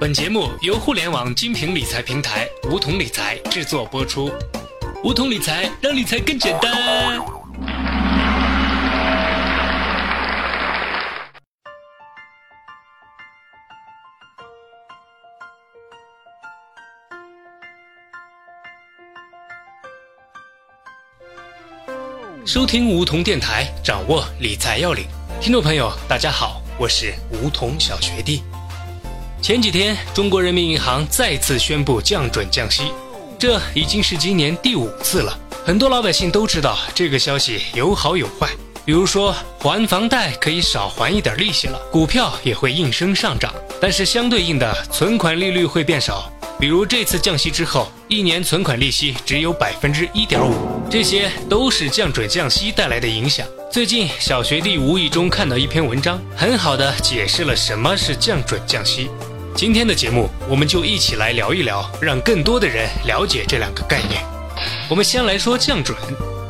本节目由互联网精品理财平台梧桐理财制作播出。梧桐理财让理财更简单。收听梧桐电台，掌握理财要领。听众朋友，大家好，我是梧桐小学弟。前几天，中国人民银行再次宣布降准降息，这已经是今年第五次了。很多老百姓都知道这个消息有好有坏，比如说还房贷可以少还一点利息了，股票也会应声上涨，但是相对应的存款利率会变少。比如这次降息之后，一年存款利息只有百分之一点五，这些都是降准降息带来的影响。最近小学弟无意中看到一篇文章，很好的解释了什么是降准降息。今天的节目，我们就一起来聊一聊，让更多的人了解这两个概念。我们先来说降准，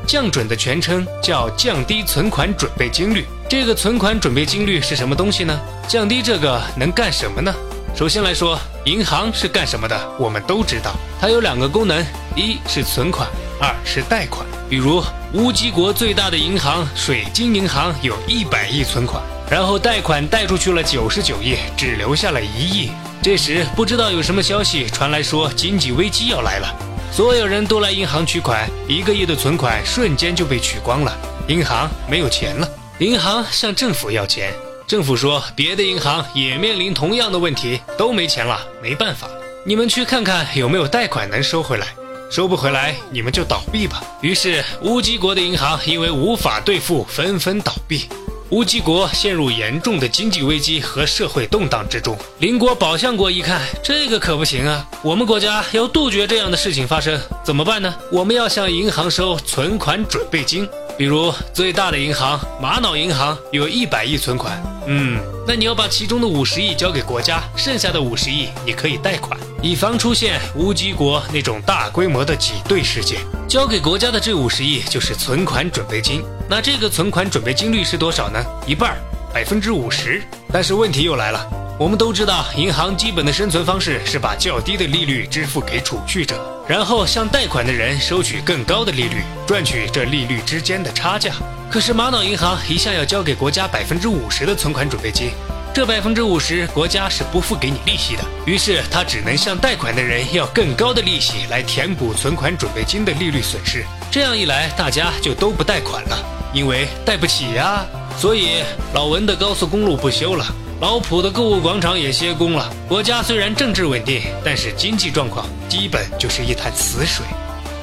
降准的全称叫降低存款准备金率。这个存款准备金率是什么东西呢？降低这个能干什么呢？首先来说，银行是干什么的？我们都知道，它有两个功能，一是存款，二是贷款。比如乌鸡国最大的银行水晶银行有一百亿存款。然后贷款贷出去了九十九亿，只留下了一亿。这时不知道有什么消息传来，说经济危机要来了，所有人都来银行取款，一个亿的存款瞬间就被取光了，银行没有钱了。银行向政府要钱，政府说别的银行也面临同样的问题，都没钱了，没办法，你们去看看有没有贷款能收回来，收不回来你们就倒闭吧。于是乌鸡国的银行因为无法兑付，纷纷倒闭。乌鸡国陷入严重的经济危机和社会动荡之中。邻国宝象国一看，这个可不行啊！我们国家要杜绝这样的事情发生，怎么办呢？我们要向银行收存款准备金。比如最大的银行玛瑙银行有一百亿存款，嗯，那你要把其中的五十亿交给国家，剩下的五十亿你可以贷款，以防出现乌鸡国那种大规模的挤兑事件。交给国家的这五十亿就是存款准备金，那这个存款准备金率是多少呢？一半，百分之五十。但是问题又来了。我们都知道，银行基本的生存方式是把较低的利率支付给储蓄者，然后向贷款的人收取更高的利率，赚取这利率之间的差价。可是玛瑙银行一下要交给国家百分之五十的存款准备金，这百分之五十国家是不付给你利息的，于是他只能向贷款的人要更高的利息来填补存款准备金的利率损失。这样一来，大家就都不贷款了，因为贷不起呀。所以老文的高速公路不修了。老普的购物广场也歇工了。国家虽然政治稳定，但是经济状况基本就是一潭死水。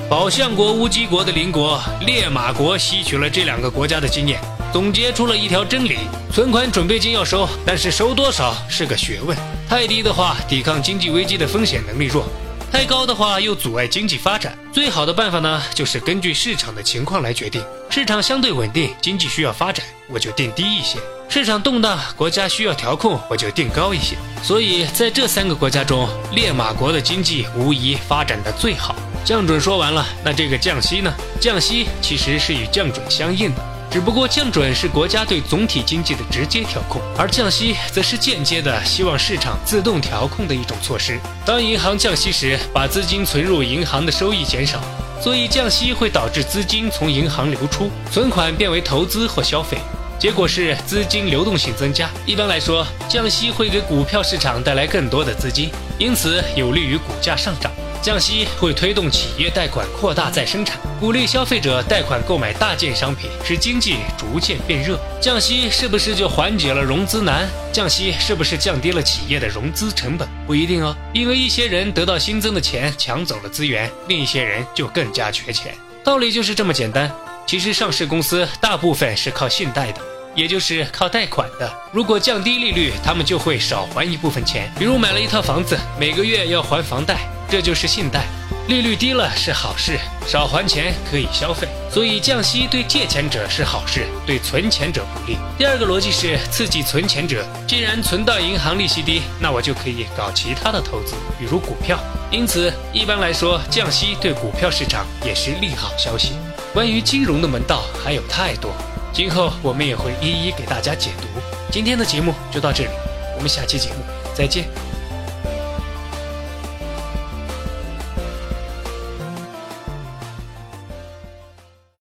宝象国、乌鸡国的邻国烈马国吸取了这两个国家的经验，总结出了一条真理：存款准备金要收，但是收多少是个学问。太低的话，抵抗经济危机的风险能力弱；太高的话，又阻碍经济发展。最好的办法呢，就是根据市场的情况来决定。市场相对稳定，经济需要发展，我就定低一些。市场动荡，国家需要调控，我就定高一些。所以在这三个国家中，烈马国的经济无疑发展的最好。降准说完了，那这个降息呢？降息其实是与降准相应的，只不过降准是国家对总体经济的直接调控，而降息则是间接的，希望市场自动调控的一种措施。当银行降息时，把资金存入银行的收益减少，所以降息会导致资金从银行流出，存款变为投资或消费。结果是资金流动性增加。一般来说，降息会给股票市场带来更多的资金，因此有利于股价上涨。降息会推动企业贷款扩大再生产，鼓励消费者贷款购买大件商品，使经济逐渐变热。降息是不是就缓解了融资难？降息是不是降低了企业的融资成本？不一定哦，因为一些人得到新增的钱抢走了资源，另一些人就更加缺钱。道理就是这么简单。其实上市公司大部分是靠信贷的，也就是靠贷款的。如果降低利率，他们就会少还一部分钱。比如买了一套房子，每个月要还房贷，这就是信贷。利率低了是好事，少还钱可以消费，所以降息对借钱者是好事，对存钱者不利。第二个逻辑是刺激存钱者，既然存到银行利息低，那我就可以搞其他的投资，比如股票。因此，一般来说，降息对股票市场也是利好消息。关于金融的门道还有太多，今后我们也会一一给大家解读。今天的节目就到这里，我们下期节目再见。